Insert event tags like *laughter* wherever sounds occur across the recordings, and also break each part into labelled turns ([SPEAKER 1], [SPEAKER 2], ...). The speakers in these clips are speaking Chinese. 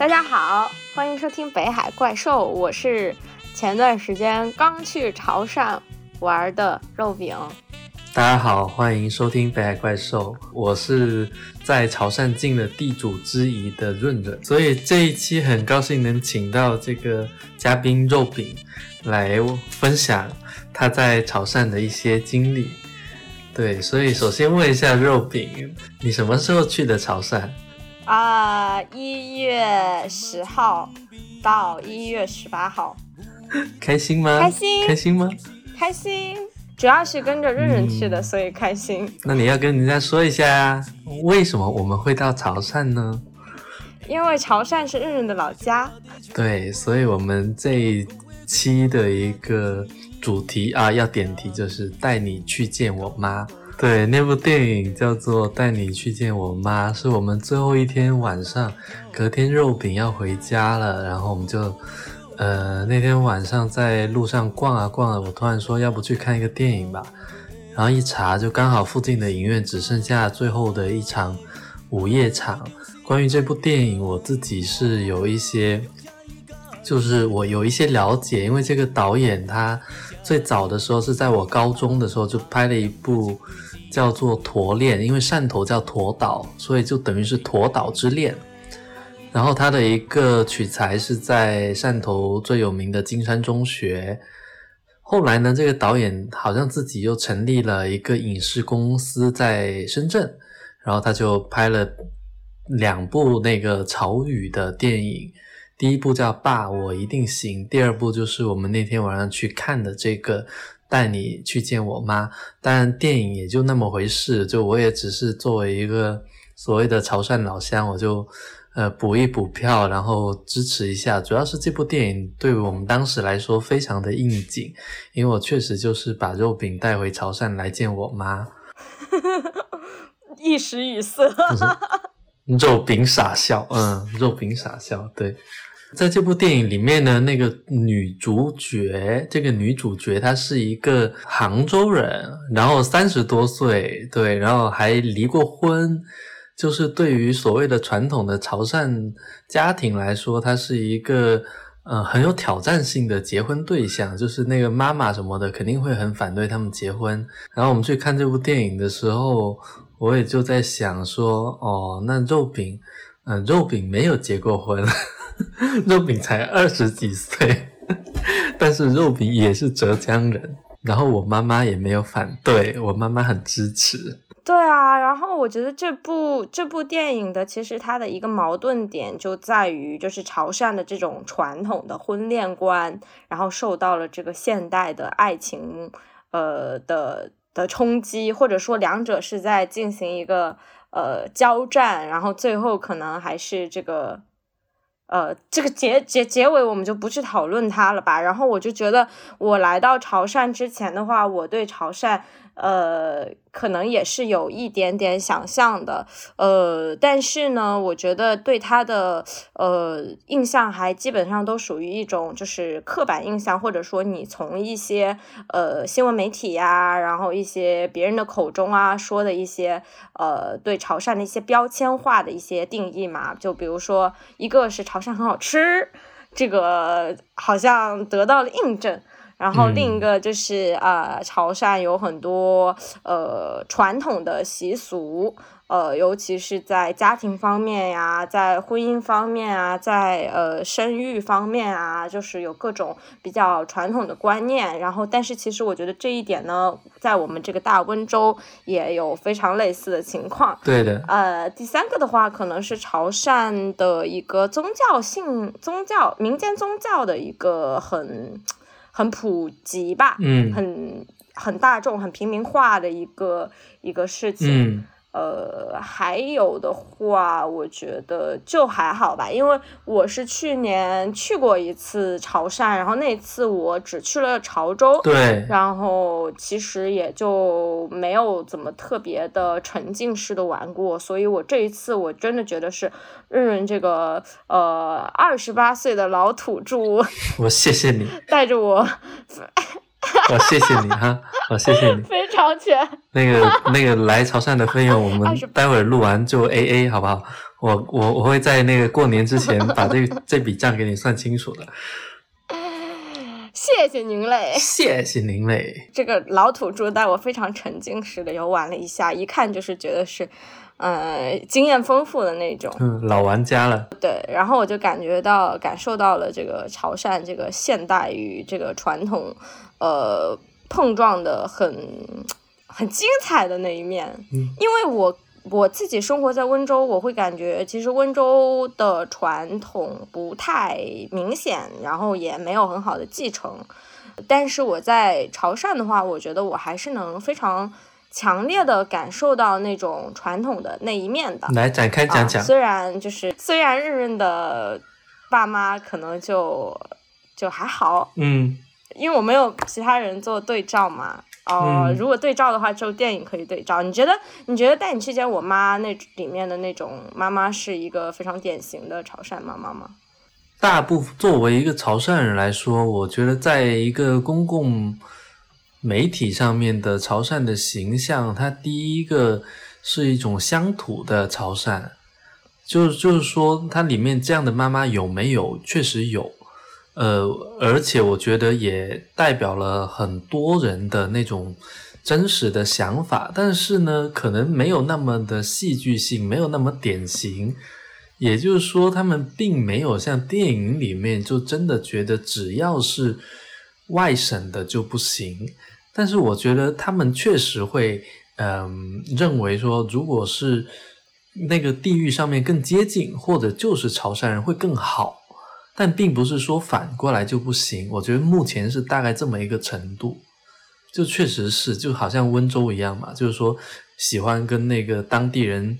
[SPEAKER 1] 大家好，欢迎收听北海怪兽，我是前段时间刚去潮汕玩的肉饼。
[SPEAKER 2] 大家好，欢迎收听北海怪兽，我是在潮汕尽了地主之谊的润润，所以这一期很高兴能请到这个嘉宾肉饼来分享他在潮汕的一些经历。对，所以首先问一下肉饼，你什么时候去的潮汕？
[SPEAKER 1] 啊，一月十号到一月十八号，
[SPEAKER 2] 开心吗？
[SPEAKER 1] 开心，
[SPEAKER 2] 开心吗？
[SPEAKER 1] 开心，主要是跟着润润去的，所以开心。
[SPEAKER 2] 那你要跟人家说一下，为什么我们会到潮汕呢？
[SPEAKER 1] 因为潮汕是润润的老家。
[SPEAKER 2] 对，所以我们这一期的一个主题啊，要点题就是带你去见我妈。对，那部电影叫做《带你去见我妈》，是我们最后一天晚上，隔天肉饼要回家了，然后我们就，呃，那天晚上在路上逛啊逛啊，我突然说要不去看一个电影吧，然后一查就刚好附近的影院只剩下最后的一场午夜场。关于这部电影，我自己是有一些，就是我有一些了解，因为这个导演他最早的时候是在我高中的时候就拍了一部。叫做驼恋，因为汕头叫驼岛，所以就等于是驼岛之恋。然后他的一个取材是在汕头最有名的金山中学。后来呢，这个导演好像自己又成立了一个影视公司在深圳，然后他就拍了两部那个潮语的电影。第一部叫《爸，我一定行》，第二部就是我们那天晚上去看的这个。带你去见我妈，但电影也就那么回事，就我也只是作为一个所谓的潮汕老乡，我就呃补一补票，然后支持一下。主要是这部电影对我们当时来说非常的应景，因为我确实就是把肉饼带回潮汕来见我妈，*laughs*
[SPEAKER 1] 一时语塞，*laughs*
[SPEAKER 2] 肉饼傻笑，嗯，肉饼傻笑，对。在这部电影里面呢，那个女主角，这个女主角她是一个杭州人，然后三十多岁，对，然后还离过婚，就是对于所谓的传统的潮汕家庭来说，她是一个呃很有挑战性的结婚对象，就是那个妈妈什么的肯定会很反对他们结婚。然后我们去看这部电影的时候，我也就在想说，哦，那肉饼，嗯，肉饼没有结过婚。*laughs* 肉饼才二十几岁，*laughs* 但是肉饼也是浙江人，然后我妈妈也没有反对，我妈妈很支持。
[SPEAKER 1] 对啊，然后我觉得这部这部电影的其实它的一个矛盾点就在于，就是潮汕的这种传统的婚恋观，然后受到了这个现代的爱情呃的的冲击，或者说两者是在进行一个呃交战，然后最后可能还是这个。呃，这个结结结尾我们就不去讨论它了吧。然后我就觉得，我来到潮汕之前的话，我对潮汕。呃，可能也是有一点点想象的，呃，但是呢，我觉得对他的呃印象还基本上都属于一种就是刻板印象，或者说你从一些呃新闻媒体呀，然后一些别人的口中啊说的一些呃对潮汕的一些标签化的一些定义嘛，就比如说一个是潮汕很好吃，这个好像得到了印证。然后另一个就是呃，潮汕有很多呃传统的习俗，呃，尤其是在家庭方面呀，在婚姻方面啊，在呃生育方面啊，就是有各种比较传统的观念。然后，但是其实我觉得这一点呢，在我们这个大温州也有非常类似的情况。
[SPEAKER 2] 对的。
[SPEAKER 1] 呃，第三个的话，可能是潮汕的一个宗教性宗教民间宗教的一个很。很普及吧，
[SPEAKER 2] 嗯，
[SPEAKER 1] 很很大众、很平民化的一个一个事情。呃，还有的话，我觉得就还好吧，因为我是去年去过一次潮汕，然后那次我只去了潮州，
[SPEAKER 2] 对，
[SPEAKER 1] 然后其实也就没有怎么特别的沉浸式的玩过，所以我这一次我真的觉得是润润这个呃二十八岁的老土著，
[SPEAKER 2] 我谢谢你
[SPEAKER 1] 带着我。
[SPEAKER 2] 我谢谢你哈，我谢谢你。
[SPEAKER 1] 非常全。
[SPEAKER 2] 那个那个来潮汕的费用，我们待会儿录完就 A A 好不好？我我我会在那个过年之前把这这笔账给你算清楚的。*laughs*
[SPEAKER 1] 谢谢您嘞，
[SPEAKER 2] 谢谢您嘞。
[SPEAKER 1] 这个老土著带我非常沉浸式的游玩了一下，一看就是觉得是，呃，经验丰富的那种。
[SPEAKER 2] 嗯，老玩家了。
[SPEAKER 1] 对，然后我就感觉到、感受到了这个潮汕这个现代与这个传统，呃，碰撞的很 *tsk* 很精彩的那一面。
[SPEAKER 2] 嗯，
[SPEAKER 1] 因为我。我自己生活在温州，我会感觉其实温州的传统不太明显，然后也没有很好的继承。但是我在潮汕的话，我觉得我还是能非常强烈的感受到那种传统的那一面的。
[SPEAKER 2] 来展开讲讲。
[SPEAKER 1] 虽然就是虽然认认的爸妈可能就就还好，
[SPEAKER 2] 嗯，
[SPEAKER 1] 因为我没有其他人做对照嘛。哦，如果对照的话，就电影可以对照。你觉得？你觉得带你去见我妈那里面的那种妈妈是一个非常典型的潮汕妈妈吗？
[SPEAKER 2] 大部分作为一个潮汕人来说，我觉得在一个公共媒体上面的潮汕的形象，它第一个是一种乡土的潮汕，就就是说，它里面这样的妈妈有没有？确实有。呃，而且我觉得也代表了很多人的那种真实的想法，但是呢，可能没有那么的戏剧性，没有那么典型。也就是说，他们并没有像电影里面就真的觉得只要是外省的就不行。但是我觉得他们确实会，嗯，认为说，如果是那个地域上面更接近，或者就是潮汕人会更好。但并不是说反过来就不行，我觉得目前是大概这么一个程度，就确实是就好像温州一样嘛，就是说喜欢跟那个当地人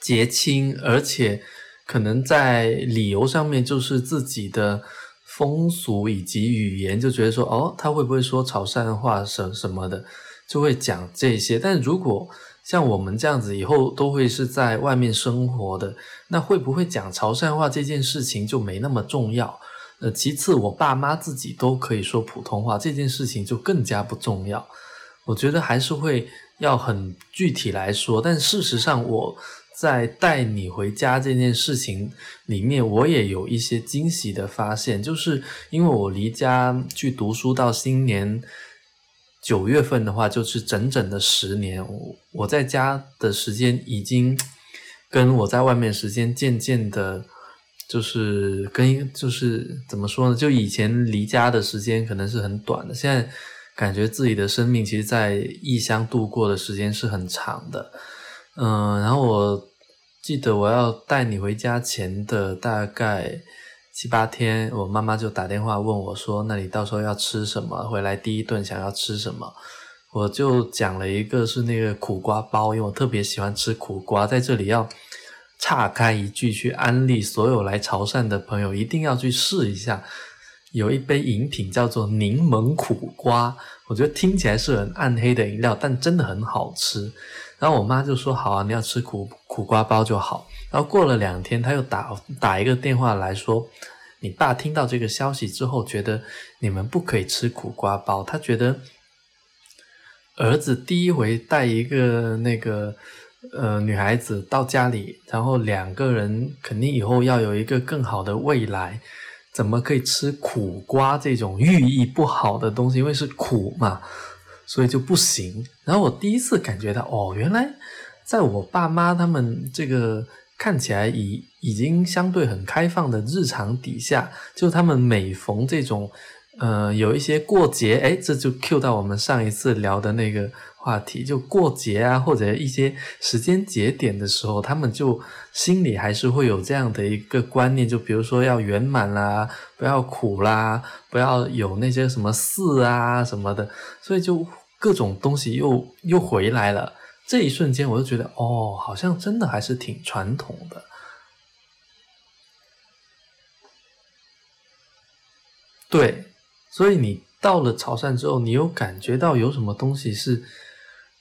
[SPEAKER 2] 结亲，而且可能在理由上面就是自己的风俗以及语言，就觉得说哦，他会不会说潮汕话什什么的，就会讲这些。但如果像我们这样子以后都会是在外面生活的，那会不会讲潮汕话这件事情就没那么重要？呃，其次我爸妈自己都可以说普通话，这件事情就更加不重要。我觉得还是会要很具体来说，但事实上我在带你回家这件事情里面，我也有一些惊喜的发现，就是因为我离家去读书到新年。九月份的话，就是整整的十年。我我在家的时间已经跟我在外面时间渐渐的，就是跟就是怎么说呢？就以前离家的时间可能是很短的，现在感觉自己的生命其实，在异乡度过的时间是很长的。嗯，然后我记得我要带你回家前的大概。七八天，我妈妈就打电话问我说：“那你到时候要吃什么？回来第一顿想要吃什么？”我就讲了一个是那个苦瓜包，因为我特别喜欢吃苦瓜。在这里要岔开一句去安利所有来潮汕的朋友，一定要去试一下。有一杯饮品叫做柠檬苦瓜，我觉得听起来是很暗黑的饮料，但真的很好吃。然后我妈就说：“好啊，你要吃苦苦瓜包就好。”然后过了两天，她又打打一个电话来说，你爸听到这个消息之后，觉得你们不可以吃苦瓜包。他觉得儿子第一回带一个那个呃女孩子到家里，然后两个人肯定以后要有一个更好的未来，怎么可以吃苦瓜这种寓意不好的东西？因为是苦嘛，所以就不行。然后我第一次感觉到，哦，原来在我爸妈他们这个。看起来以已经相对很开放的日常底下，就他们每逢这种，呃，有一些过节，哎，这就 Q 到我们上一次聊的那个话题，就过节啊，或者一些时间节点的时候，他们就心里还是会有这样的一个观念，就比如说要圆满啦，不要苦啦，不要有那些什么事啊什么的，所以就各种东西又又回来了。这一瞬间，我就觉得，哦，好像真的还是挺传统的。对，所以你到了潮汕之后，你有感觉到有什么东西是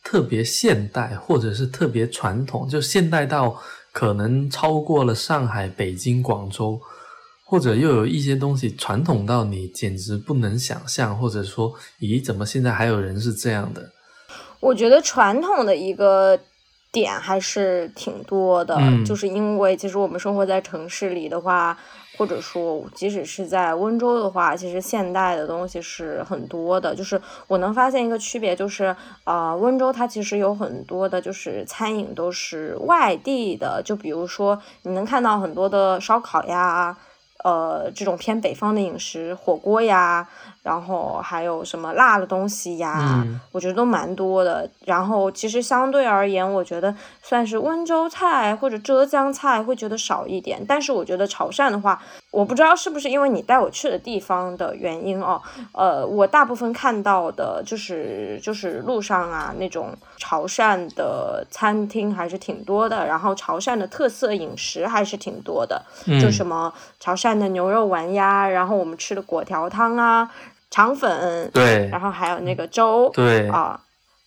[SPEAKER 2] 特别现代，或者是特别传统？就现代到可能超过了上海、北京、广州，或者又有一些东西传统到你简直不能想象，或者说，咦，怎么现在还有人是这样的？
[SPEAKER 1] 我觉得传统的一个点还是挺多的，
[SPEAKER 2] 嗯
[SPEAKER 1] 就是因为其实我们生活在城市里的话，或者说即使是在温州的话，其实现代的东西是很多的。就是我能发现一个区别，就是呃，温州它其实有很多的，就是餐饮都是外地的，就比如说你能看到很多的烧烤呀。呃，这种偏北方的饮食，火锅呀，然后还有什么辣的东西呀，
[SPEAKER 2] 嗯
[SPEAKER 1] 我觉得都蛮多的。然后其实相对而言，我觉得算是温州菜或者浙江菜会觉得少一点。但是我觉得潮汕的话，我不知道是不是因为你带我去的地方的原因哦，呃，我大部分看到的就是就是路上啊那种潮汕的餐厅还是挺多的，然后潮汕的特色饮食还是挺多的。
[SPEAKER 2] 嗯
[SPEAKER 1] 就什么潮汕的牛肉丸呀，然后我们吃的果条汤啊、肠粉，
[SPEAKER 2] 对。
[SPEAKER 1] 然后还有那个粥
[SPEAKER 2] 对。
[SPEAKER 1] 啊，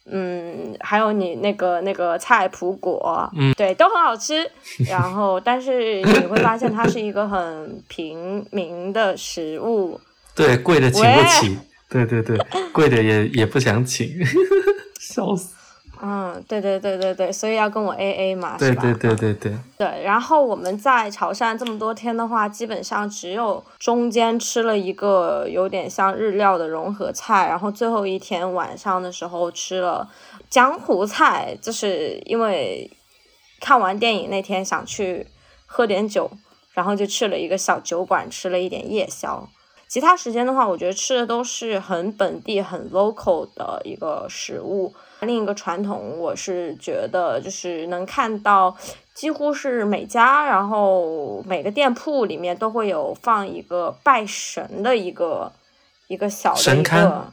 [SPEAKER 1] 嗯，还有你那个那个菜脯果，
[SPEAKER 2] 嗯，
[SPEAKER 1] 对，都很好吃。然后，但是你会发现它是一个很平民的食物，*laughs*
[SPEAKER 2] 对，贵的请不起，对对对，贵的也也不想请，*laughs* 笑死。
[SPEAKER 1] 嗯，对对对对对，所以要跟我 A A 嘛？
[SPEAKER 2] 对对对对对，
[SPEAKER 1] 对，然后我们在潮汕这么多天的话，基本上只有中间吃了一个有点像日料的融合菜，然后最后一天晚上的时候吃了江湖菜，就是因为看完电影那天想去喝点酒，然后就去了一个小酒馆吃了一点夜宵。其他时间的话，我觉得吃的都是很本地、很 local 的一个食物。另一个传统，我是觉得就是能看到，几乎是每家，然后每个店铺里面都会有放一个拜神的一个一个小的一个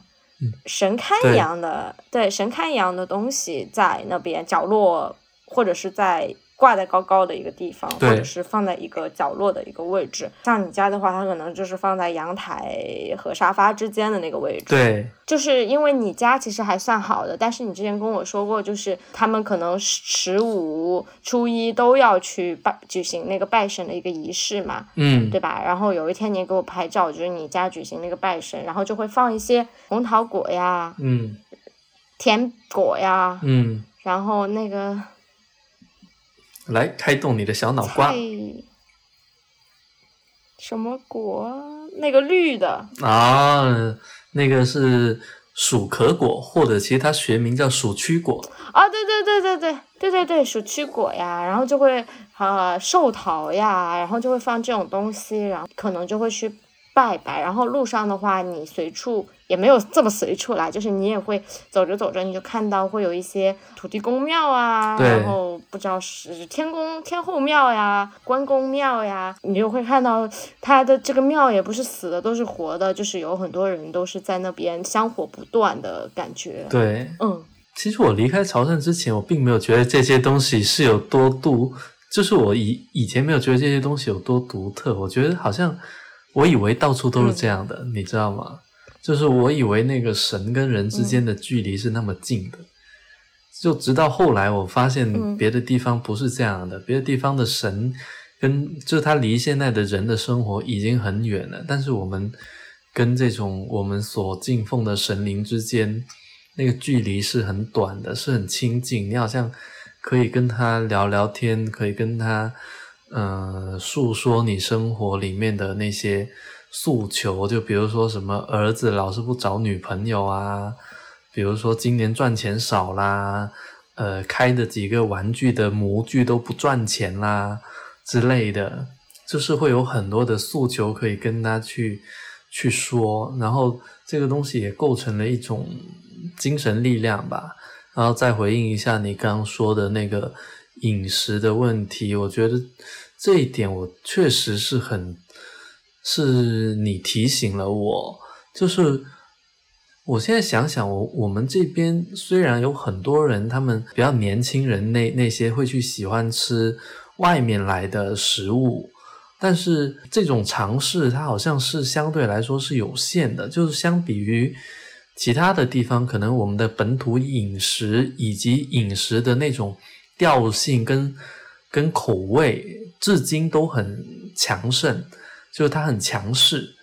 [SPEAKER 1] 神龛一样的，对神龛一样的东西在那边角落，或者是在挂在高高的一个地方，或者是放在一个角落的一个位置。像你家的话，它可能就是放在阳台和沙发之间的那个位置。
[SPEAKER 2] 对
[SPEAKER 1] 就是因为你家其实还算好的，但是你之前跟我说过，就是他们可能十五、初一都要去拜举行那个拜神的一个仪式嘛，
[SPEAKER 2] 嗯
[SPEAKER 1] 对吧？然后有一天你给我拍照，就是你家举行那个拜神，然后就会放一些红桃果呀、
[SPEAKER 2] 嗯
[SPEAKER 1] 甜果呀，
[SPEAKER 2] 嗯，
[SPEAKER 1] 然后那个
[SPEAKER 2] 来开动你的小脑瓜。
[SPEAKER 1] 菜什么果？啊，那个绿的，
[SPEAKER 2] 啊，那个是鼠壳果，或者其实它学名叫鼠曲果。
[SPEAKER 1] 啊，对对对对对对对对，鼠曲果呀，然后就会啊寿桃呀，然后就会放这种东西，然后可能就会去拜拜。然后路上的话，你随处也没有这么随处啦，就是你也会走着走着，你就看到会有一些土地公庙啊，然后不知道是天宫天后庙呀、关公庙呀，你就会看到它的这个庙也不是死的，都是活的，就是有很多人都是在那边香火不断的感觉。
[SPEAKER 2] 对，
[SPEAKER 1] 嗯。
[SPEAKER 2] 其实我离开潮汕之前，我并没有觉得这些东西是有多独，就是我以以前没有觉得这些东西有多独特。我觉得好像我以为到处都是这样的，你知道吗？就是我以为那个神跟人之间的距离是那么近的，就直到后来我发现
[SPEAKER 1] 嗯
[SPEAKER 2] 别的地方不是这样的，别的地方的神跟就是他离现在的人的生活已经很远了，但是我们跟这种我们所敬奉的神灵之间。那个距离是很短的，是很亲近。你好像可以跟他聊聊天，可以跟他呃诉说你生活里面的那些诉求，就比如说什么儿子老是不找女朋友啊，比如说今年赚钱少啦，呃，开的几个玩具的模具都不赚钱啦之类的，就是会有很多的诉求可以跟他去去说，然后这个东西也构成了一种精神力量吧。然后再回应一下你刚刚说的那个饮食的问题，我觉得这一点我确实是很，是你提醒了我，就是我现在想想，我我们这边虽然有很多人，他们比较年轻人那那些会去喜欢吃外面来的食物，但是这种尝试它好像是相对来说是有限的，就是相比于。其他的地方，可能我们的本土饮食以及饮食的那种调性跟跟口味，至今都很强盛，就是它很强势。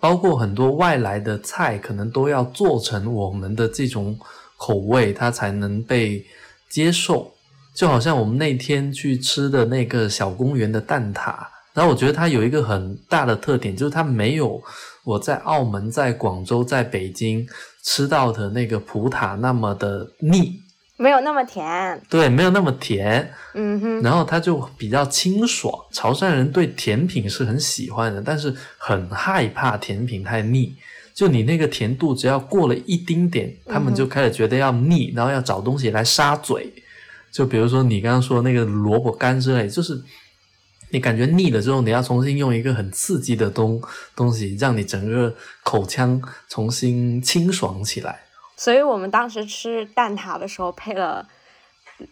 [SPEAKER 2] 包括很多外来的菜，可能都要做成我们的这种口味，它才能被接受。就好像我们那天去吃的那个小公园的蛋挞，然后我觉得它有一个很大的特点，就是它没有我在澳门、在广州、在北京吃到的那个葡挞那么的腻，
[SPEAKER 1] 没有那么甜，
[SPEAKER 2] 对，没有那么甜，
[SPEAKER 1] 嗯哼，
[SPEAKER 2] 然后它就比较清爽。潮汕人对甜品是很喜欢的，但是很害怕甜品太腻。就你那个甜度只要过了一丁点，他们就开始觉得要腻，然后要找东西来杀嘴。就比如说你刚刚说那个萝卜干之类，就是你感觉腻了之后，你要重新用一个很刺激的东东西，让你整个口腔重新清爽起来。
[SPEAKER 1] 所以我们当时吃蛋挞的时候配了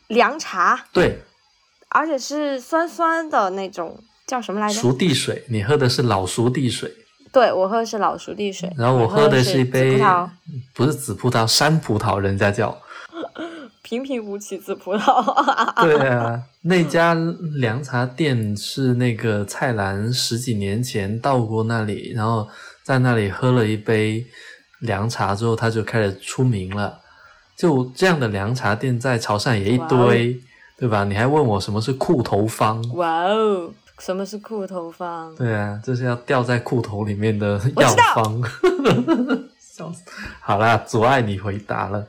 [SPEAKER 1] 凉茶，
[SPEAKER 2] 对，
[SPEAKER 1] 而且是酸酸的那种，叫什么来着？
[SPEAKER 2] 熟地水，你喝的是老熟地水。
[SPEAKER 1] 对，我喝的是老熟地水。
[SPEAKER 2] 然后我
[SPEAKER 1] 喝
[SPEAKER 2] 的
[SPEAKER 1] 是
[SPEAKER 2] 一杯不是紫葡萄，山葡萄，人家叫。*laughs*
[SPEAKER 1] 平平无奇紫葡萄。*laughs*
[SPEAKER 2] 对啊，那家凉茶店是那个蔡澜十几年前到过那里，然后在那里喝了一杯凉茶之后，他就开始出名了。就这样的凉茶店在潮汕也一堆，对吧？你还问我什么是裤头方？
[SPEAKER 1] 哇哦，什么是裤头方？
[SPEAKER 2] 对啊，就是要掉在裤头里面的药方。*laughs* 笑死！好啦，阻碍你回答了。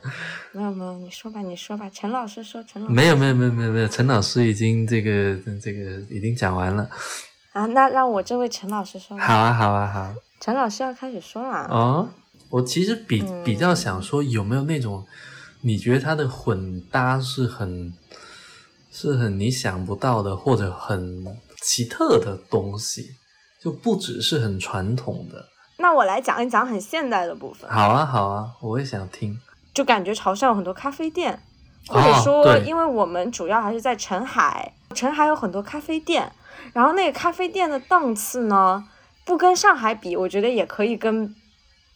[SPEAKER 1] 没有没有，你说吧，你说吧，陈老师说，陈老师
[SPEAKER 2] 没有没有没有没有没有，陈老师已经这个这个已经讲完了。
[SPEAKER 1] 啊，那让我这位陈老师说。
[SPEAKER 2] 好啊好啊好。
[SPEAKER 1] 陈老师要开始说了。
[SPEAKER 2] 哦，我其实比比较想说，有没有那种你觉得它的混搭是很是很你想不到的，或者很奇特的东西，就不只是很传统的。
[SPEAKER 1] 那我来讲一讲很现代的部分。
[SPEAKER 2] 好啊，好啊，我也想听。
[SPEAKER 1] 就感觉潮汕有很多咖啡店，或者说，因为我们主要还是在澄海，澄海有很多咖啡店。然后那个咖啡店的档次呢，不跟上海比，我觉得也可以跟，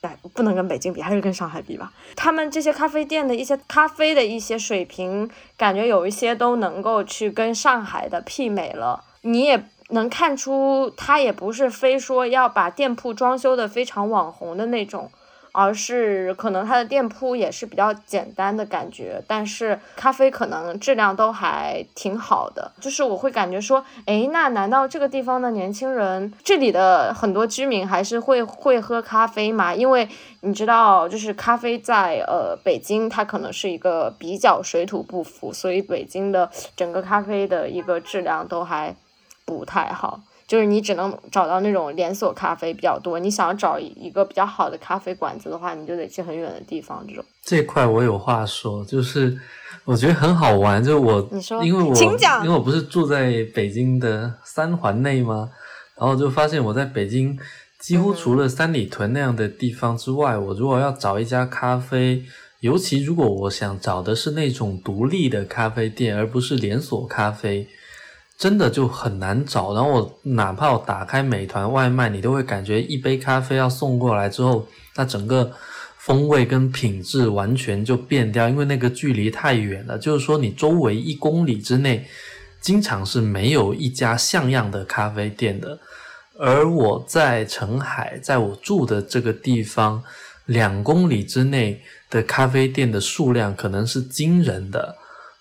[SPEAKER 1] 哎，不能跟北京比，还是跟上海比吧。他们这些咖啡店的一些咖啡的一些水平，感觉有一些都能够去跟上海的媲美了。你也。能看出，他也不是非说要把店铺装修的非常网红的那种，而是可能他的店铺也是比较简单的感觉，但是咖啡可能质量都还挺好的。就是我会感觉说，哎，那难道这个地方的年轻人，这里的很多居民还是会会喝咖啡吗？因为你知道，就是咖啡在呃北京，它可能是一个比较水土不服，所以北京的整个咖啡的一个质量都还。不太好，就是你只能找到那种连锁咖啡比较多。你想要找一个比较好的咖啡馆子的话，你就得去很远的地方。这种
[SPEAKER 2] 这块我有话说，就是我觉得很好玩。就是我，
[SPEAKER 1] 你说，
[SPEAKER 2] 因为我
[SPEAKER 1] 请讲，
[SPEAKER 2] 因为我不是住在北京的三环内吗？然后就发现我在北京几乎除了三里屯那样的地方之外，我如果要找一家咖啡，尤其如果我想找的是那种独立的咖啡店，而不是连锁咖啡。真的就很难找，然后我哪怕我打开美团外卖，你都会感觉一杯咖啡要送过来之后，它整个风味跟品质完全就变掉，因为那个距离太远了。就是说，你周围一公里之内，经常是没有一家像样的咖啡店的。而我在澄海，在我住的这个地方，两公里之内的咖啡店的数量可能是惊人的，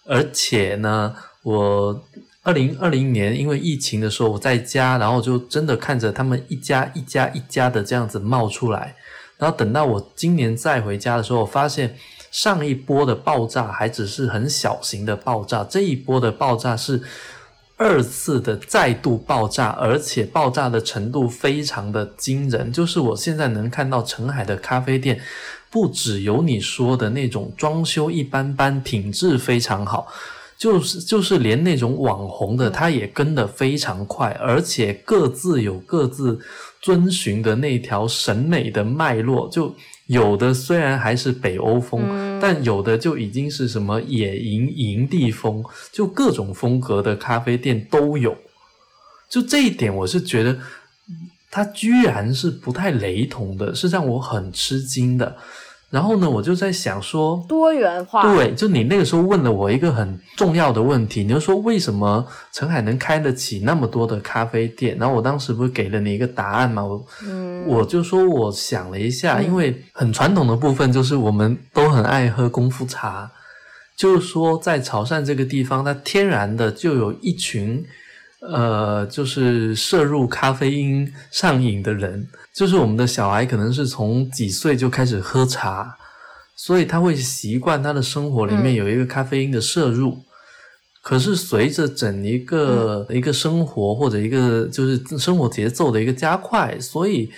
[SPEAKER 2] 而且呢，我。二零二零年，因为疫情的时候我在家，然后就真的看着他们一家一家一家的这样子冒出来，然后等到我今年再回家的时候，我发现上一波的爆炸还只是很小型的爆炸，这一波的爆炸是二次的再度爆炸，而且爆炸的程度非常的惊人。就是我现在能看到澄海的咖啡店，不只有你说的那种装修一般般，品质非常好。就是就是连那种网红的，他也跟得非常快，而且各自有各自遵循的那条审美的脉络。就有的虽然还是北欧风，但有的就已经是什么野营营地风，就各种风格的咖啡店都有。就这一点，我是觉得它居然是不太雷同的，是让我很吃惊的。然后呢，我就在想说，
[SPEAKER 1] 多元化。
[SPEAKER 2] 对，就你那个时候问了我一个很重要的问题，你就说为什么澄海能开得起那么多的咖啡店？然后我当时不是给了你一个答案吗？我，嗯，我就说我想了一下，因为很传统的部分就是我们都很爱喝功夫茶，就是说在潮汕这个地方，它天然的就有一群。呃，就是摄入咖啡因上瘾的人，就是我们的小孩，可能是从几岁就开始喝茶，所以他会习惯他的生活里面有一个咖啡因的摄入。可是随着整一个一个生活或者一个就是生活节奏的一个加快，所以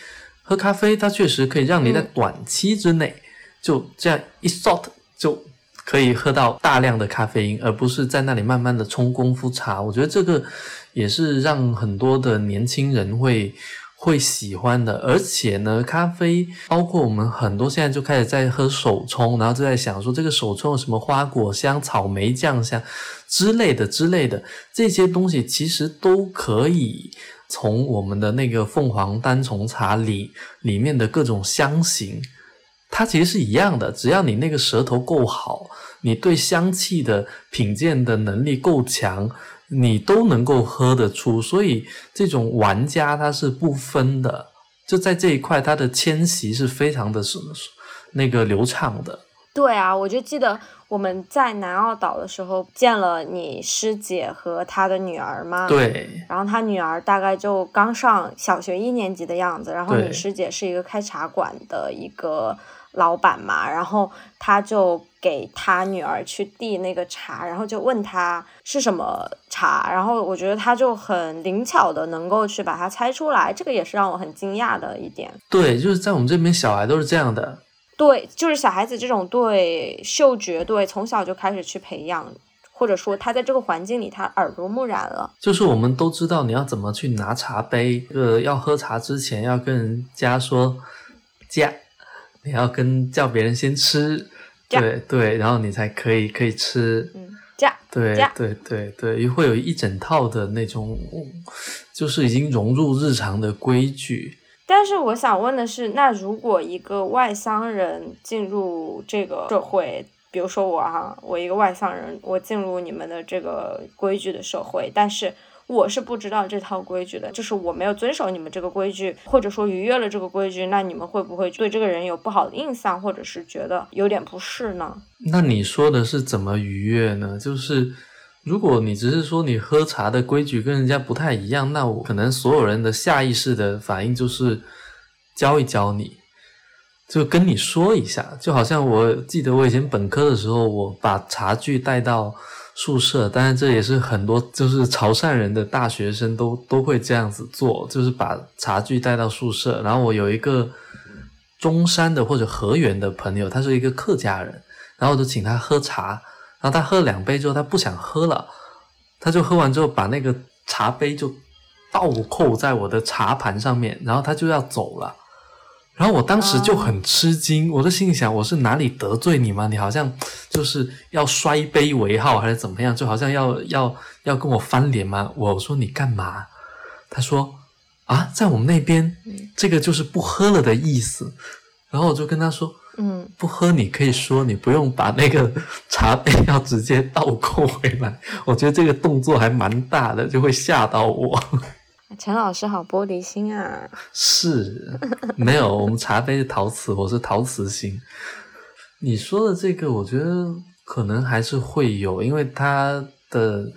[SPEAKER 2] 喝咖啡它确实可以让你在短期之内就这样一 shot 就可以喝到大量的咖啡因，而不是在那里慢慢的冲功夫茶。我觉得这个。也是让很多的年轻人会会喜欢的，而且呢，咖啡包括我们很多现在就开始在喝手冲，然后就在想说这个手冲有什么花果香、草莓酱香之类的之类的这些东西，其实都可以从我们的那个凤凰单丛茶里里面的各种香型，它其实是一样的，只要你那个舌头够好，你对香气的品鉴的能力够强。你都能够喝得出，所以这种玩家他是不分的，就在这一块，他的迁徙是非常的是那个流畅的。
[SPEAKER 1] 对啊，我就记得我们在南澳岛的时候见了你师姐和她的女儿嘛。
[SPEAKER 2] 对。
[SPEAKER 1] 然后她女儿大概就刚上小学一年级的样子，然后你师姐是一个开茶馆的一个。老板嘛，然后他就给他女儿去递那个茶，然后就问他是什么茶，然后我觉得他就很灵巧的能够去把它猜出来，这个也是让我很惊讶的一点。
[SPEAKER 2] 对，就是在我们这边小孩都是这样的。
[SPEAKER 1] 对，就是小孩子这种对嗅觉，对从小就开始去培养，或者说他在这个环境里他耳濡目染了。
[SPEAKER 2] 就是我们都知道你要怎么去拿茶杯，呃，要喝茶之前要跟人家说加。你要跟叫别人先吃，对对，然后你才可以可以吃。
[SPEAKER 1] 嗯，加
[SPEAKER 2] 对对对对，会有一整套的那种，就是已经融入日常的规矩。
[SPEAKER 1] 但是我想问的是，那如果一个外乡人进入这个社会，比如说我哈，我一个外乡人，我进入你们的这个规矩的社会，但是。我是不知道这套规矩的，就是我没有遵守你们这个规矩，或者说逾越了这个规矩，那你们会不会对这个人有不好的印象，或者是觉得有点不适呢？
[SPEAKER 2] 那你说的是怎么逾越呢？就是如果你只是说你喝茶的规矩跟人家不太一样，那我可能所有人的下意识的反应就是教一教你，就跟你说一下，就好像我记得我以前本科的时候，我把茶具带到。宿舍，当然这也是很多就是潮汕人的大学生都都会这样子做，就是把茶具带到宿舍。然后我有一个中山的或者河源的朋友，他是一个客家人，然后我就请他喝茶，然后他喝了两杯之后，他不想喝了，他就喝完之后把那个茶杯就倒扣在我的茶盘上面，然后他就要走了。然后我当时就很吃惊，我就心里想：我是哪里得罪你吗？你好像就是要摔杯为号，还是怎么样？就好像要要要跟我翻脸吗？我说你干嘛？他说啊，在我们那边，这个就是不喝了的意思。然后我就跟他说，
[SPEAKER 1] 嗯，
[SPEAKER 2] 不喝你可以说，你不用把那个茶杯要直接倒扣回来。我觉得这个动作还蛮大的，就会吓到我。
[SPEAKER 1] 陈老师好玻璃心啊！
[SPEAKER 2] 是，没有，我们茶杯是陶瓷，我是陶瓷心。你说的这个，我觉得可能还是会有，因为它的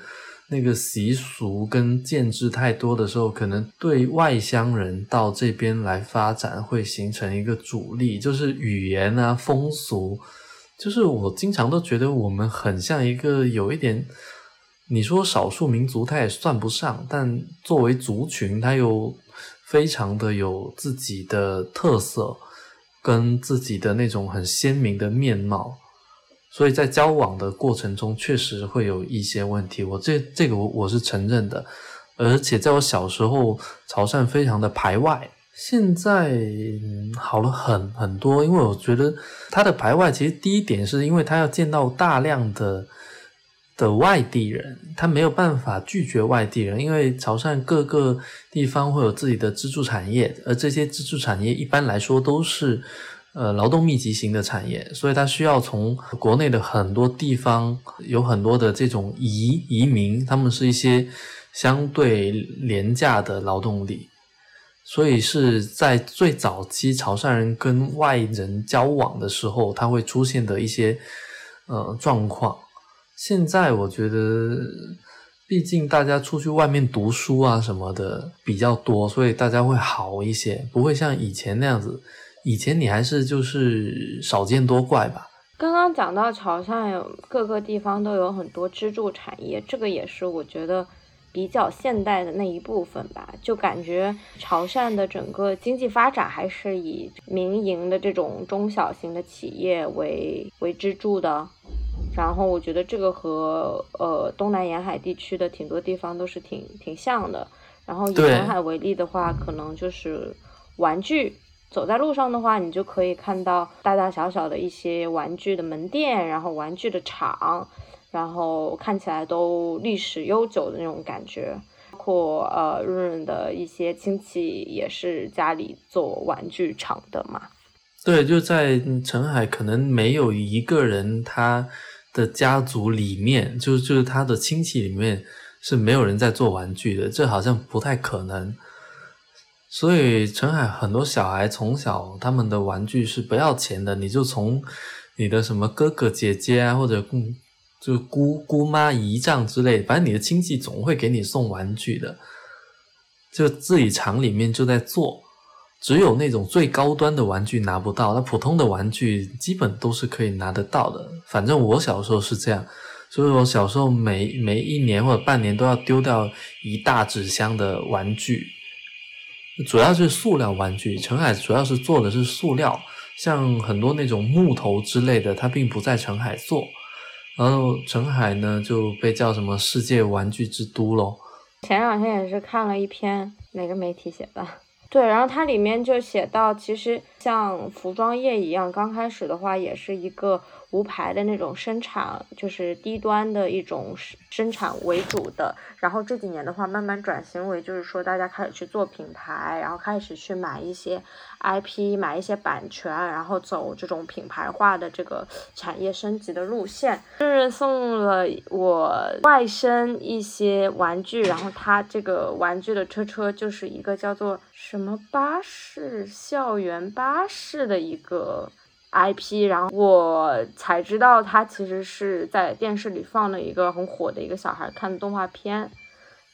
[SPEAKER 2] 那个习俗跟建制太多的时候，可能对外乡人到这边来发展会形成一个阻力，就是语言啊、风俗，就是我经常都觉得我们很像一个有一点。你说少数民族，它也算不上，但作为族群，它又非常的有自己的特色，跟自己的那种很鲜明的面貌，所以在交往的过程中，确实会有一些问题。我这这个我我是承认的，而且在我小时候，潮汕非常的排外，现在好了很很多，因为我觉得他的排外，其实第一点是因为他要见到大量的。的外地人，他没有办法拒绝外地人，因为潮汕各个地方会有自己的支柱产业，而这些支柱产业一般来说都是呃劳动密集型的产业，所以他需要从国内的很多地方有很多的这种移移民，他们是一些相对廉价的劳动力，所以是在最早期潮汕人跟外人交往的时候，他会出现的一些呃状况。现在我觉得，毕竟大家出去外面读书啊什么的比较多，所以大家会好一些，不会像以前那样子。以前你还是就是少见多怪吧。
[SPEAKER 1] 刚刚讲到潮汕有各个地方都有很多支柱产业，这个也是我觉得比较现代的那一部分吧。就感觉潮汕的整个经济发展还是以民营的这种中小型的企业为为支柱的。然后我觉得这个和呃东南沿海地区的挺多地方都是挺挺像的。然后以沿海为例的话，可能就是玩具。走在路上的话，你就可以看到大大小小的一些玩具的门店，然后玩具的厂，然后看起来都历史悠久的那种感觉。包括呃，润润的一些亲戚也是家里做玩具厂的嘛。
[SPEAKER 2] 对，就在澄海，可能没有一个人他的家族里面，就就是他的亲戚里面是没有人在做玩具的，这好像不太可能。所以，澄海很多小孩从小他们的玩具是不要钱的，你就从你的什么哥哥姐姐啊，或者嗯，就姑姑妈姨丈之类，反正你的亲戚总会给你送玩具的。就自己厂里面就在做，只有那种最高端的玩具拿不到，那普通的玩具基本都是可以拿得到的。反正我小时候是这样，所以我小时候每每一年或者半年都要丢掉一大纸箱的玩具。主要是塑料玩具，澄海主要是做的是塑料，像很多那种木头之类的，它并不在澄海做。然后澄海呢就被叫什么世界玩具之都咯。
[SPEAKER 1] 前两天也是看了一篇哪个媒体写的，对，然后它里面就写到，其实像服装业一样，刚开始的话也是一个。无牌的那种生产，就是低端的一种生产为主的。然后这几年的话，慢慢转型为就是说，大家开始去做品牌，然后开始去买一些 IP，买一些版权，然后走这种品牌化的这个产业升级的路线。是送了我外甥一些玩具，然后他这个玩具的车车就是一个叫做什么巴士，校园巴士的一个。IP，然后我才知道他其实是在电视里放了一个很火的一个小孩看的动画片，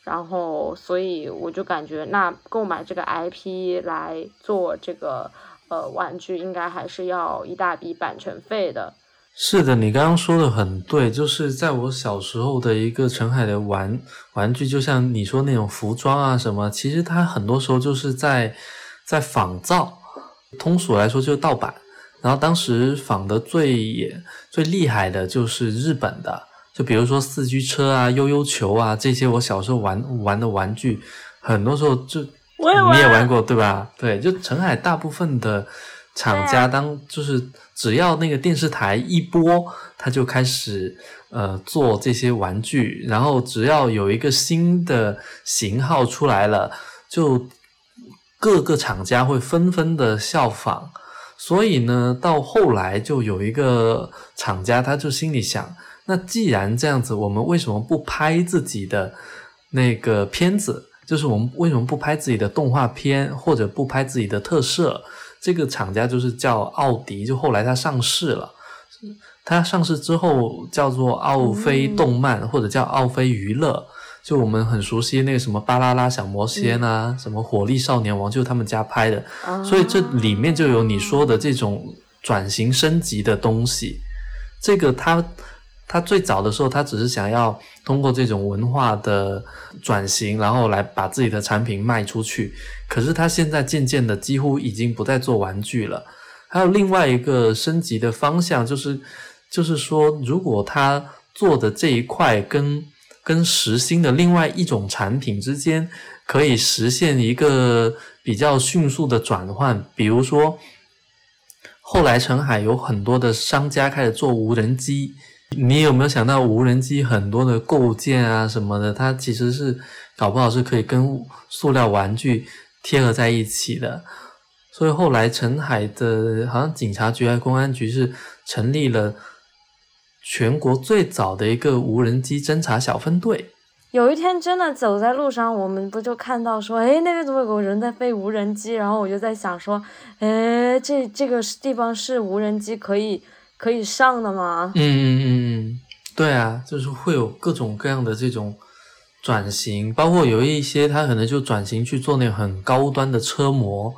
[SPEAKER 1] 然后所以我就感觉那购买这个 IP 来做这个呃玩具，应该还是要一大笔版权费的。
[SPEAKER 2] 是的，你刚刚说的很对，就是在我小时候的一个澄海的玩玩具，就像你说那种服装啊什么，其实它很多时候就是在在仿造，通俗来说就是盗版。然后当时仿的最也最厉害的就是日本的，就比如说四驱车啊、悠悠球啊这些，我小时候玩玩的玩具，很多时候就你也玩过对吧？对，就澄海大部分的厂家当就是只要那个电视台一播，他就开始呃做这些玩具，然后只要有一个新的型号出来了，就各个厂家会纷纷的效仿。所以呢，到后来就有一个厂家，他就心里想：那既然这样子，我们为什么不拍自己的那个片子？就是我们为什么不拍自己的动画片，或者不拍自己的特摄？这个厂家就是叫奥迪，就后来它上市了。它上市之后叫做奥飞动漫，或者叫奥飞娱乐。就我们很熟悉那个什么巴啦啦小魔仙啊，什么火力少年王，就是他们家拍的，所以这里面就有你说的这种转型升级的东西。这个他他最早的时候，他只是想要通过这种文化的转型，然后来把自己的产品卖出去。可是他现在渐渐的几乎已经不再做玩具了。还有另外一个升级的方向，就是就是说，如果他做的这一块跟跟实心的另外一种产品之间可以实现一个比较迅速的转换，比如说，后来澄海有很多的商家开始做无人机，你有没有想到无人机很多的构件啊什么的，它其实是搞不好是可以跟塑料玩具贴合在一起的，所以后来澄海的好像警察局还是公安局是成立了。全国最早的一个无人机侦察小分队。
[SPEAKER 1] 有一天真的走在路上，我们不就看到说，哎，那边怎么有个人在飞无人机？然后我就在想说，哎，这这个地方是无人机可以 *laughs* 可以上的吗？
[SPEAKER 2] 嗯嗯嗯嗯，对啊，就是会有各种各样的这种转型，包括有一些他可能就转型去做那种很高端的车模，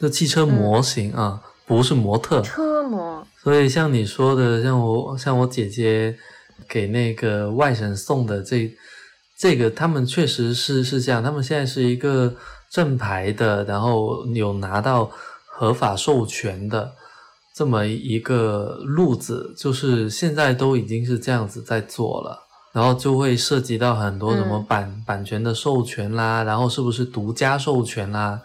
[SPEAKER 2] 就汽车模型啊，不是模特。
[SPEAKER 1] 车模。
[SPEAKER 2] 所以像你说的，像我像我姐姐给那个外甥送的这这个，他们确实是是这样，他们现在是一个正牌的，然后有拿到合法授权的。这么一个路子，就是现在都已经是这样子在做了，然后就会涉及到很多什么版版权的授权啦，然后是不是独家授权啦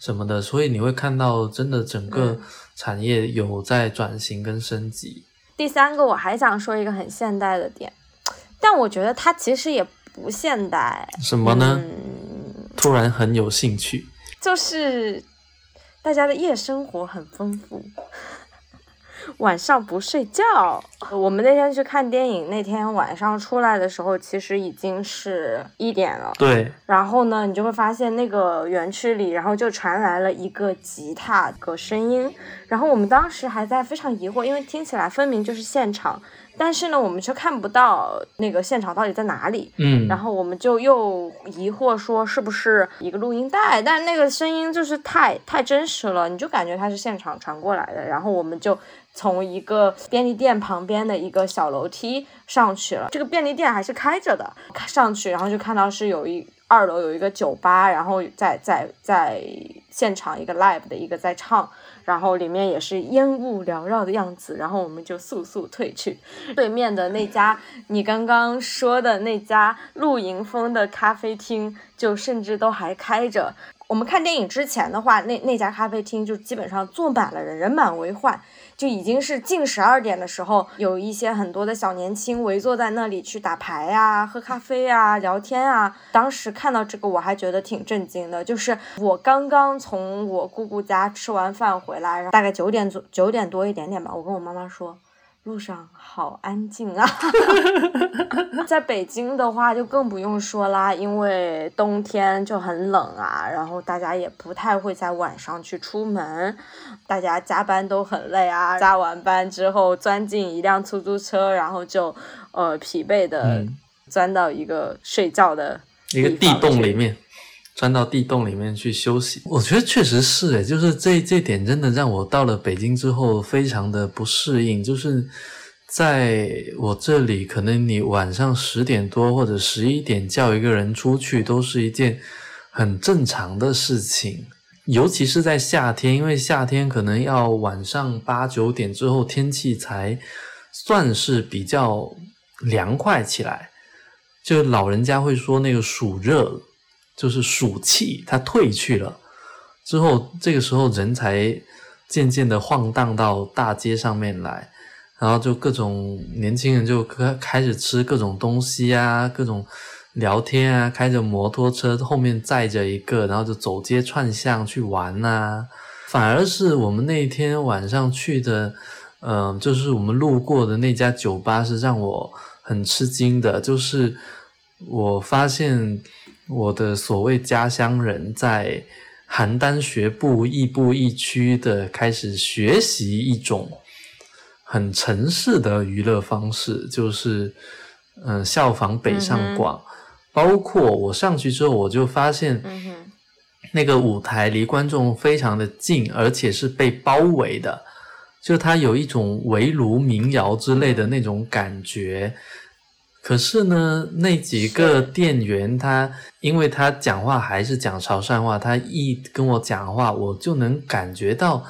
[SPEAKER 2] 什么的，所以你会看到真的整个产业有在转型跟升级。
[SPEAKER 1] 第三个，我还想说一个很现代的点，但我觉得它其实也不现代。
[SPEAKER 2] 什么呢？嗯突然很有兴趣，
[SPEAKER 1] 就是大家的夜生活很丰富。晚上不睡觉。我们那天去看电影，那天晚上出来的时候，其实已经是一点了。
[SPEAKER 2] 对。
[SPEAKER 1] 然后呢，你就会发现那个园区里，然后就传来了一个吉他的声音。然后我们当时还在非常疑惑，因为听起来分明就是现场，但是呢，我们却看不到那个现场到底在哪里。
[SPEAKER 2] 嗯。
[SPEAKER 1] 然后我们就又疑惑说，是不是一个录音带？但那个声音就是太太真实了，你就感觉它是现场传过来的。然后我们就。从一个便利店旁边的一个小楼梯上去了，这个便利店还是开着的。上去，然后就看到是有一二楼有一个酒吧，然后在在在现场一个 live 的一个在唱，然后里面也是烟雾缭绕的样子。然后我们就速速退去，对面的那家你刚刚说的那家露营风的咖啡厅，就甚至都还开着。我们看电影之前的话，那那家咖啡厅就基本上坐满了人，人满为患。就已经是近十二点的时候，有一些很多的小年轻围坐在那里去打牌呀、喝咖啡啊、聊天啊。当时看到这个，我还觉得挺震惊的。就是我刚刚从我姑姑家吃完饭回来，然后大概九点左九点多一点点吧，我跟我妈妈说。路上好安静啊，*laughs* 在北京的话就更不用说啦，因为冬天就很冷啊，然后大家也不太会在晚上去出门，大家加班都很累啊，加完班之后钻进一辆出租车，然后就呃疲惫的钻到一个睡觉的
[SPEAKER 2] 一个地洞里面。钻到地洞里面去休息，我觉得确实是诶，就是这这点真的让我到了北京之后非常的不适应。就是在我这里，可能你晚上十点多或者十一点叫一个人出去，都是一件很正常的事情。尤其是在夏天，因为夏天可能要晚上八九点之后，天气才算是比较凉快起来。就老人家会说那个暑热。就是暑气，它退去了之后，这个时候人才渐渐的晃荡到大街上面来，然后就各种年轻人就开开始吃各种东西啊，各种聊天啊，开着摩托车后面载着一个，然后就走街串巷去玩呐。反而是我们那天晚上去的，嗯，就是我们路过的那家酒吧是让我很吃惊的，就是我发现。我的所谓家乡人在邯郸学步，亦步亦趋的开始学习一种很城市的娱乐方式，就是嗯效仿北上广。包括我上去之后，我就发现，那个舞台离观众非常的近，而且是被包围的，就它有一种围炉民谣之类的那种感觉。可是呢，那几个店员他，因为他讲话还是讲潮汕话，他一跟我讲话，我就能感觉到，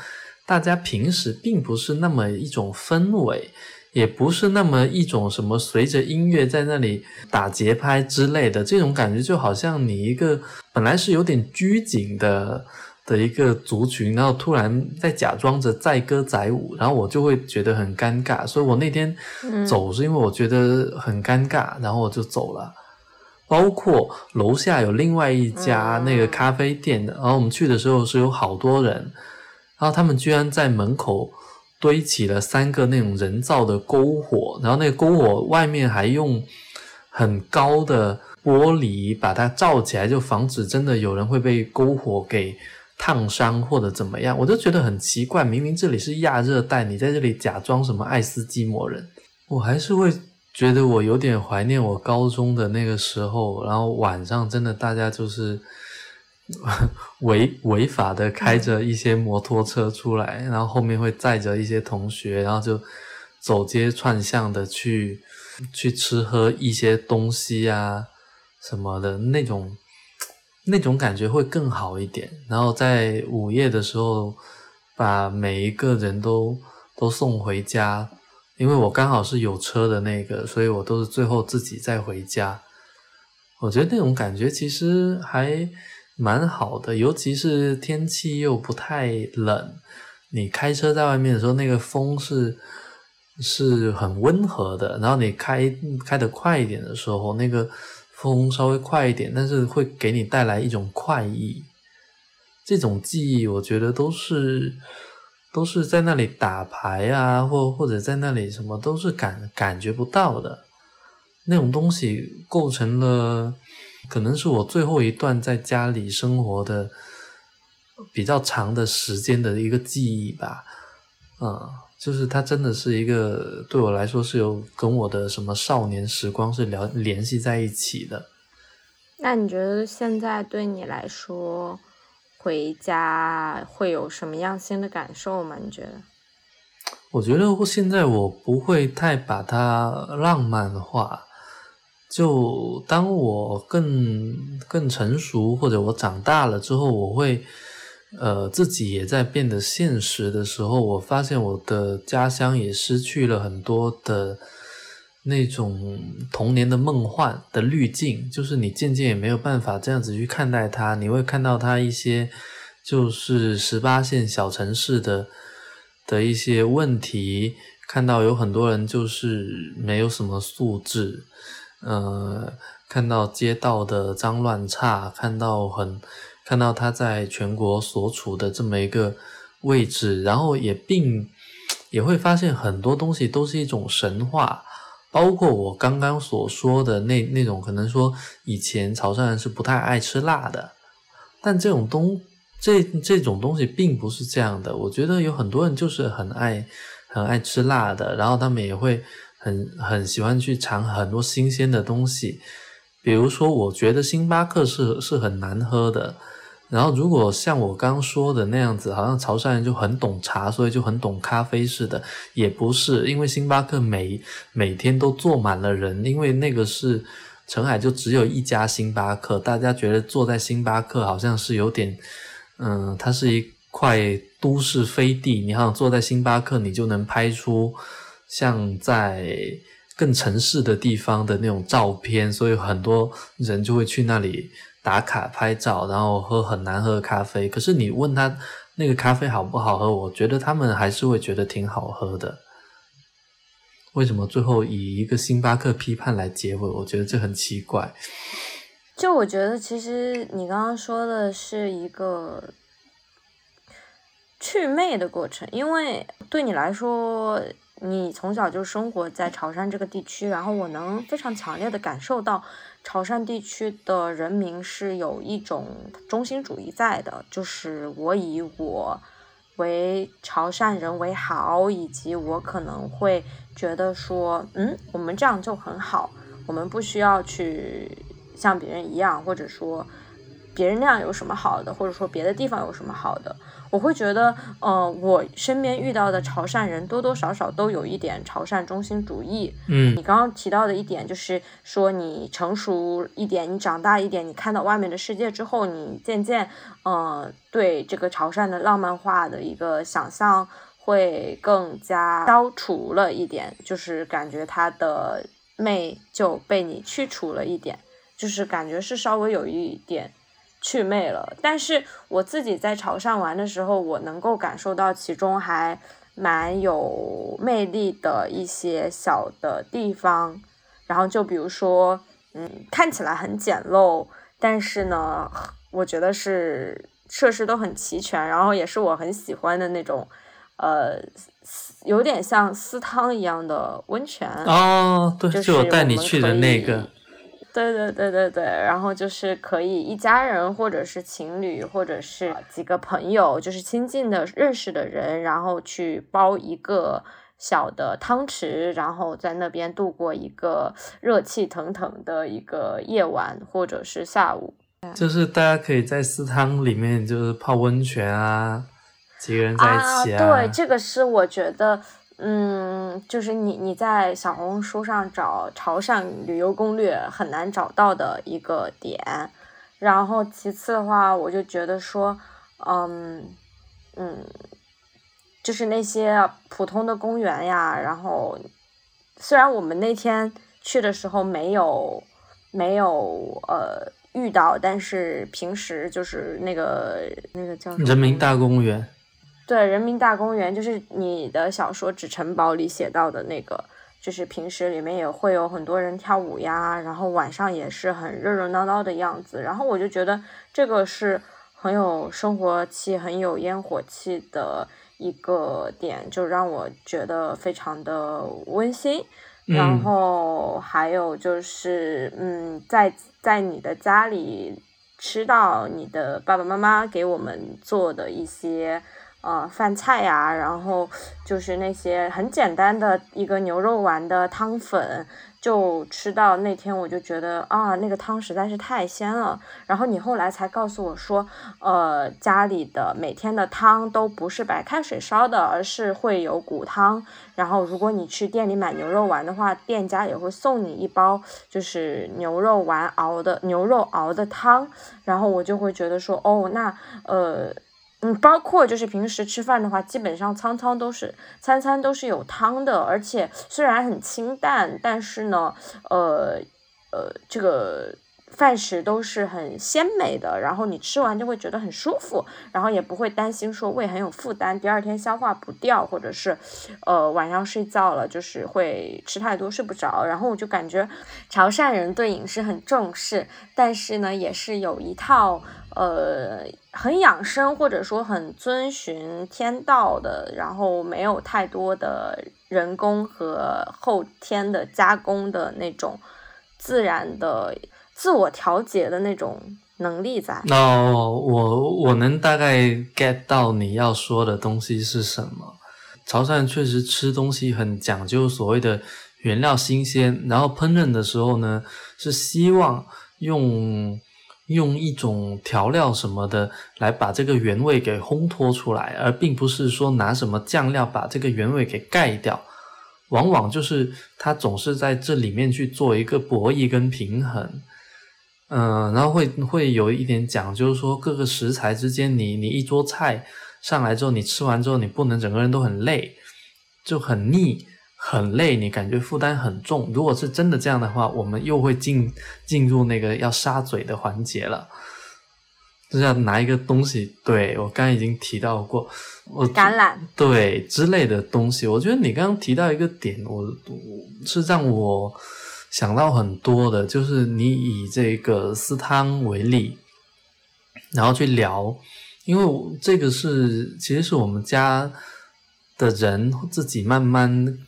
[SPEAKER 2] 大家平时并不是那么一种氛围，也不是那么一种什么随着音乐在那里打节拍之类的，这种感觉就好像你一个本来是有点拘谨的。的一个族群，然后突然在假装着载歌载舞，然后我就会觉得很尴尬，所以我那天走是因为我觉得很尴尬，然后我就走了。包括楼下有另外一家那个咖啡店的，然后我们去的时候是有好多人，然后他们居然在门口堆起了三个那种人造的篝火，然后那个篝火外面还用很高的玻璃把它罩起来，就防止真的有人会被篝火给。烫伤或者怎么样，我就觉得很奇怪。明明这里是亚热带，你在这里假装什么爱斯基摩人？我还是会觉得我有点怀念我高中的那个时候，然后晚上真的大家就是 *laughs* 违违法的开着一些摩托车出来，然后后面会载着一些同学，然后就走街串巷的去去吃喝一些东西啊什么的那种那种感觉会更好一点。然后在午夜的时候，把每一个人都都送回家。因为我刚好是有车的那个，所以我都是最后自己再回家。我觉得那种感觉其实还蛮好的，尤其是天气又不太冷，你开车在外面的时候，那个风是是很温和的。然后你开开得快一点的时候，那个风稍微快一点，但是会给你带来一种快意。这种记忆，我觉得都是。都是在那里打牌啊，或或者在那里什么都是感感觉不到的，那种东西构成了，可能是我最后一段在家里生活的比较长的时间的一个记忆吧。嗯，就是它真的是一个对我来说是有跟我的什么少年时光是聊联系在一起的。
[SPEAKER 1] 那你觉得现在对你来说？回家会有什么样新的感受吗？你觉得？
[SPEAKER 2] 我觉得现在我不会太把它浪漫化。就当我更更成熟，或者我长大了之后，我会呃自己也在变得现实的时候，我发现我的家乡也失去了很多的。那种童年的梦幻的滤镜，就是你渐渐也没有办法这样子去看待它。你会看到它一些，就是十八线小城市的的一些问题，看到有很多人就是没有什么素质，呃，看到街道的脏乱差，看到很看到他在全国所处的这么一个位置，然后也并也会发现很多东西都是一种神话。包括我刚刚所说的那那种，可能说以前潮汕人是不太爱吃辣的，但这种东这这种东西并不是这样的。我觉得有很多人就是很爱很爱吃辣的，然后他们也会很很喜欢去尝很多新鲜的东西。比如说，我觉得星巴克是是很难喝的。然后，如果像我刚刚说的那样子，好像潮汕人就很懂茶，所以就很懂咖啡似的，也不是，因为星巴克每每天都坐满了人，因为那个是澄海就只有一家星巴克，大家觉得坐在星巴克好像是有点，嗯，它是一块都市飞地，你好像坐在星巴克，你就能拍出像在更城市的地方的那种照片，所以很多人就会去那里。打卡拍照，然后喝很难喝的咖啡。可是你问他那个咖啡好不好喝，我觉得他们还是会觉得挺好喝的。为什么最后以一个星巴克批判来结尾？我觉得这很奇怪。
[SPEAKER 1] 就我觉得，其实你刚刚说的是一个祛魅的过程，因为对你来说。你从小就生活在潮汕这个地区，然后我能非常强烈的感受到，潮汕地区的人民是有一种中心主义在的，就是我以我为潮汕人为豪，以及我可能会觉得说，嗯，我们这样就很好，我们不需要去像别人一样，或者说别人那样有什么好的，或者说别的地方有什么好的。我会觉得，呃，我身边遇到的潮汕人多多少少都有一点潮汕中心主义。
[SPEAKER 2] 嗯，
[SPEAKER 1] 你刚刚提到的一点就是说，你成熟一点，你长大一点，你看到外面的世界之后，你渐渐，呃，对这个潮汕的浪漫化的一个想象会更加消除了一点，就是感觉它的魅就被你去除了一点，就是感觉是稍微有一点。去魅了，但是我自己在潮汕玩的时候，我能够感受到其中还蛮有魅力的一些小的地方。然后就比如说，嗯，看起来很简陋，但是呢，我觉得是设施都很齐全，然后也是我很喜欢的那种，呃，有点像私汤一样的温泉。
[SPEAKER 2] 哦，对，
[SPEAKER 1] 就是
[SPEAKER 2] 我带你去的那个。
[SPEAKER 1] 对对对对对，然后就是可以一家人，或者是情侣，或者是几个朋友，就是亲近的认识的人，然后去包一个小的汤池，然后在那边度过一个热气腾腾的一个夜晚或者是下午。
[SPEAKER 2] 就是大家可以在私汤里面就是泡温泉啊，几个人在一起
[SPEAKER 1] 啊。对，这个是我觉得，嗯，就是你你在小红书上找潮汕旅游攻略很难找到的一个点。然后其次的话，我就觉得说，嗯嗯。就是那些普通的公园呀，然后虽然我们那天去的时候没有没有呃遇到，但是平时就是那个那个叫
[SPEAKER 2] 人民大公园，
[SPEAKER 1] 对，人民大公园就是你的小说《纸城堡》里写到的那个，就是平时里面也会有很多人跳舞呀，然后晚上也是很热热闹闹的样子，然后我就觉得这个是很有生活气、很有烟火气的。一个点就让我觉得非常的温馨，然后还有就是，嗯，在在你的家里吃到你的爸爸妈妈给我们做的一些呃饭菜呀，然后就是那些很简单的一个牛肉丸的汤粉。就吃到那天，我就觉得啊，那个汤实在是太鲜了。然后你后来才告诉我说，呃，家里的每天的汤都不是白开水烧的，而是会有骨汤。然后如果你去店里买牛肉丸的话，店家也会送你一包，就是牛肉丸熬的牛肉熬的汤。然后我就会觉得说，哦，那呃。嗯，包括就是平时吃饭的话，基本上餐餐都是餐餐都是有汤的，而且虽然很清淡，但是呢，呃呃，这个饭食都是很鲜美的，然后你吃完就会觉得很舒服，然后也不会担心说胃很有负担，第二天消化不掉，或者是呃晚上睡觉了就是会吃太多睡不着，然后我就感觉潮汕人对饮食很重视，但是呢也是有一套。呃，很养生，或者说很遵循天道的，然后没有太多的人工和后天的加工的那种自然的自我调节的那种能力在。
[SPEAKER 2] 那我我能大概 get 到你要说的东西是什么？潮汕确实吃东西很讲究所谓的原料新鲜，然后烹饪的时候呢，是希望用。用一种调料什么的来把这个原味给烘托出来，而并不是说拿什么酱料把这个原味给盖掉。往往就是它总是在这里面去做一个博弈跟平衡，嗯，然后会会有一点讲，就是说各个食材之间，你你一桌菜上来之后，你吃完之后，你不能整个人都很累，就很腻。很累，你感觉负担很重。如果是真的这样的话，我们又会进进入那个要杀嘴的环节了，就是要拿一个东西。对我刚刚已经提到过，我
[SPEAKER 1] 橄榄
[SPEAKER 2] 对之类的东西。我觉得你刚刚提到一个点，我我是让我想到很多的，就是你以这个私汤为例，然后去聊，因为这个是其实是我们家的人自己慢慢。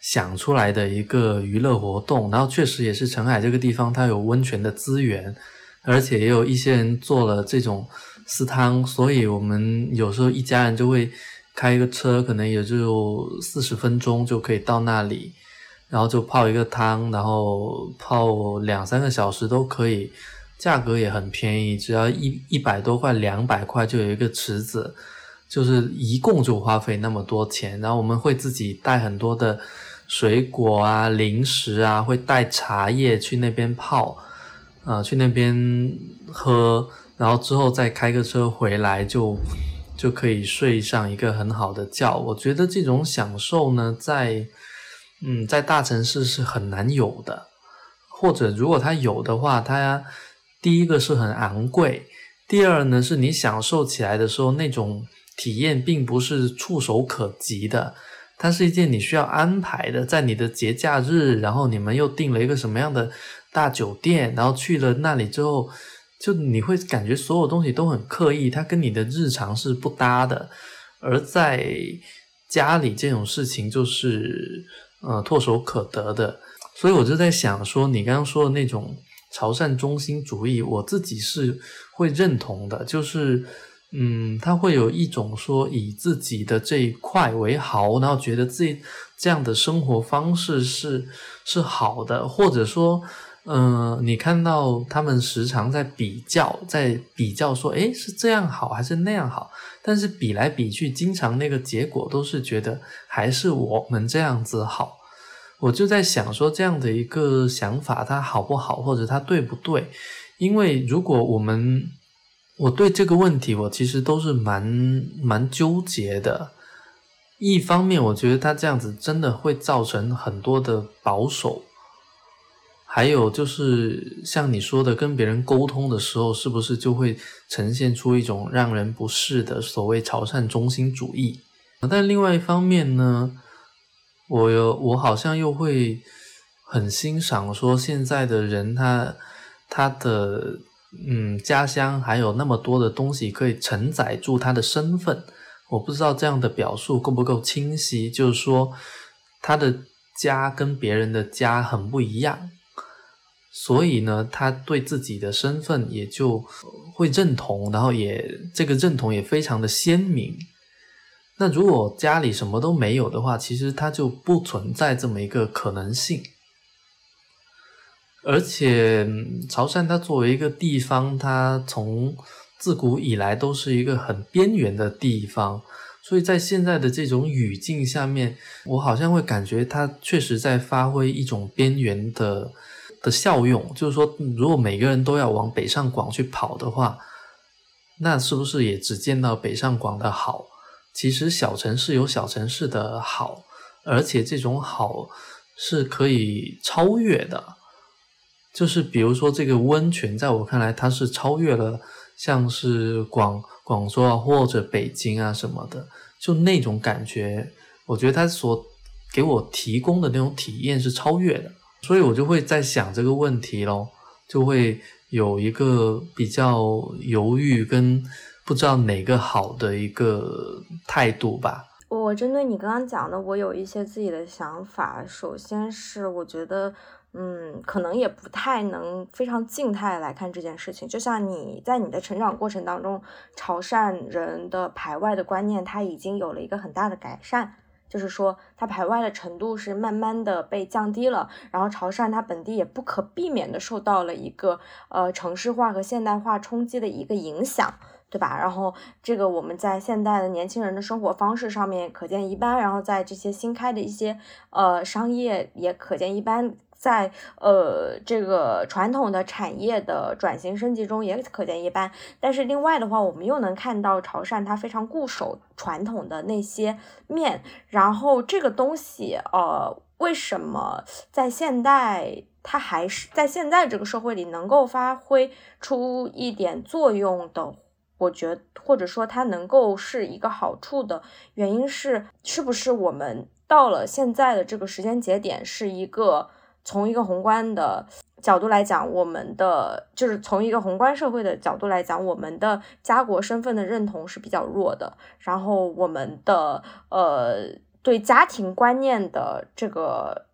[SPEAKER 2] 想出来的一个娱乐活动，然后确实也是澄海这个地方，它有温泉的资源，而且也有一些人做了这种私汤，所以我们有时候一家人就会开一个车，可能也就四十分钟就可以到那里，然后就泡一个汤，然后泡两三个小时都可以，价格也很便宜，只要一一百多块、两百块就有一个池子，就是一共就花费那么多钱，然后我们会自己带很多的。水果啊，零食啊，会带茶叶去那边泡，啊，去那边喝，然后之后再开个车回来，就就可以睡上一个很好的觉。我觉得这种享受呢，在嗯，在大城市是很难有的，或者如果它有的话，它第一个是很昂贵，第二呢，是你享受起来的时候那种体验并不是触手可及的。它是一件你需要安排的，在你的节假日，然后你们又订了一个什么样的大酒店，然后去了那里之后，就你会感觉所有东西都很刻意，它跟你的日常是不搭的。而在家里这种事情就是呃唾手可得的，所以我就在想说，你刚刚说的那种潮汕中心主义，我自己是会认同的，就是嗯，他会有一种说以自己的这一块为豪，然后觉得自己这样的生活方式是是好的，或者说，嗯，你看到他们时常在比较，在比较说，诶，是这样好还是那样好？但是比来比去，经常那个结果都是觉得还是我们这样子好。我就在想说，这样的一个想法，它好不好，或者它对不对？因为如果我们我对这个问题，我其实都是蛮蛮纠结的。一方面，我觉得他这样子真的会造成很多的保守，还有就是像你说的，跟别人沟通的时候，是不是就会呈现出一种让人不适的所谓潮汕中心主义？但另外一方面呢，我有我好像又会很欣赏说现在的人，他他的。嗯，家乡还有那么多的东西可以承载住他的身份，我不知道这样的表述够不够清晰。就是说，他的家跟别人的家很不一样，所以呢，他对自己的身份也就会认同，然后也这个认同也非常的鲜明。那如果家里什么都没有的话，其实他就不存在这么一个可能性。而且潮汕它作为一个地方，它从自古以来都是一个很边缘的地方，所以在现在的这种语境下面，我好像会感觉它确实在发挥一种边缘的的效用。就是说，如果每个人都要往北上广去跑的话，那是不是也只见到北上广的好？其实小城市有小城市的好，而且这种好是可以超越的。就是比如说这个温泉，在我看来，它是超越了像是广广州啊或者北京啊什么的，就那种感觉，我觉得它所给我提供的那种体验是超越的，所以我就会在想这个问题咯，就会有一个比较犹豫跟不知道哪个好的一个态度吧。
[SPEAKER 1] 我针对你刚刚讲的，我有一些自己的想法。首先是我觉得。嗯，可能也不太能非常静态来看这件事情。就像你在你的成长过程当中，潮汕人的排外的观念，它已经有了一个很大的改善，就是说它排外的程度是慢慢的被降低了。然后潮汕它本地也不可避免的受到了一个呃城市化和现代化冲击的一个影响，对吧？然后这个我们在现代的年轻人的生活方式上面可见一斑，然后在这些新开的一些呃商业也可见一斑。在呃这个传统的产业的转型升级中也可见一斑，但是另外的话，我们又能看到潮汕它非常固守传统的那些面，然后这个东西呃为什么在现代它还是在现在这个社会里能够发挥出一点作用的？我觉或者说它能够是一个好处的原因是，是不是我们到了现在的这个时间节点是一个。从一个宏观的角度来讲，我们的就是从一个宏观社会的角度来讲，我们的家国身份的认同是比较弱的。然后我们的呃对家庭观念的这个。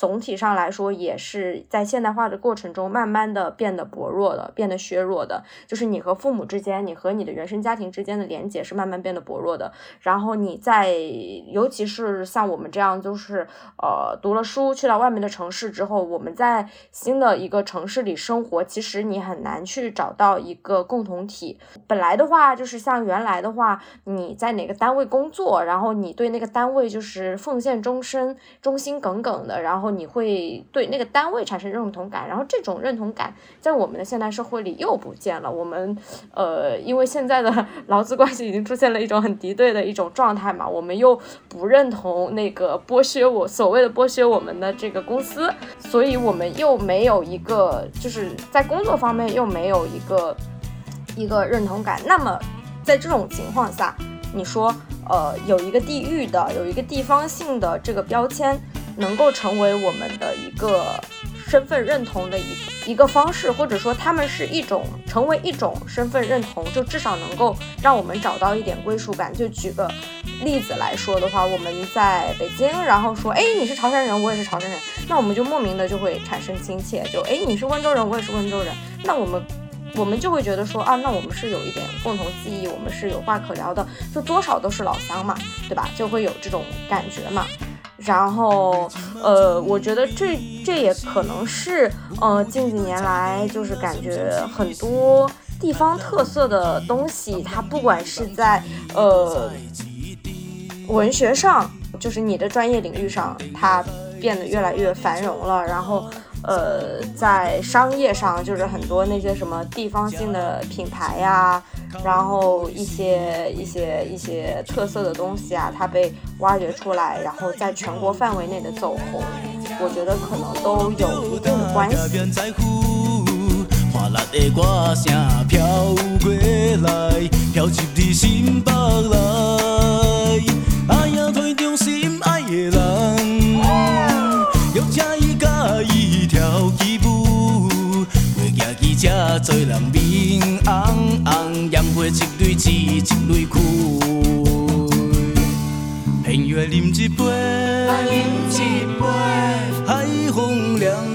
[SPEAKER 1] 总体上来说，也是在现代化的过程中，慢慢的变得薄弱的，变得削弱的。就是你和父母之间，你和你的原生家庭之间的连接是慢慢变得薄弱的。然后你在，尤其是像我们这样，就是呃读了书，去到外面的城市之后，我们在新的一个城市里生活，其实你很难去找到一个共同体。本来的话，就是像原来的话，你在哪个单位工作，然后你对那个单位就是奉献终身、忠心耿耿的，然后。你会对那个单位产生认同感，然后这种认同感在我们的现代社会里又不见了。我们呃，因为现在的 *laughs* 劳资关系已经出现了一种很敌对的一种状态嘛，我们又不认同那个剥削我所谓的剥削我们的这个公司，所以我们又没有一个就是在工作方面又没有一个一个认同感。那么在这种情况下，你说呃，有一个地域的，有一个地方性的这个标签。能够成为我们的一个身份认同的一一个方式，或者说他们是一种成为一种身份认同，就至少能够让我们找到一点归属感。就举个例子来说的话，我们在北京，然后说，哎，你是潮汕人，我也是潮汕人，那我们就莫名的就会产生亲切。就，哎，你是温州人，我也是温州人，那我们我们就会觉得说啊，那我们是有一点共同记忆，我们是有话可聊的，就多少都是老乡嘛，对吧？就会有这种感觉嘛。然后，呃，我觉得这这也可能是，呃，近几年来就是感觉很多地方特色的东西，它不管是在呃文学上，就是你的专业领域上，它变得越来越繁荣了，然后。呃，在商业上，就是很多那些什么地方性的品牌呀，然后一些一些一些特色的东西啊，它被挖掘出来，然后在全国范围内的走红，我觉得可能都有一定的关系。
[SPEAKER 3] 这做人面红红，烟花一蕊接一蕊开。平月饮一杯，海风凉。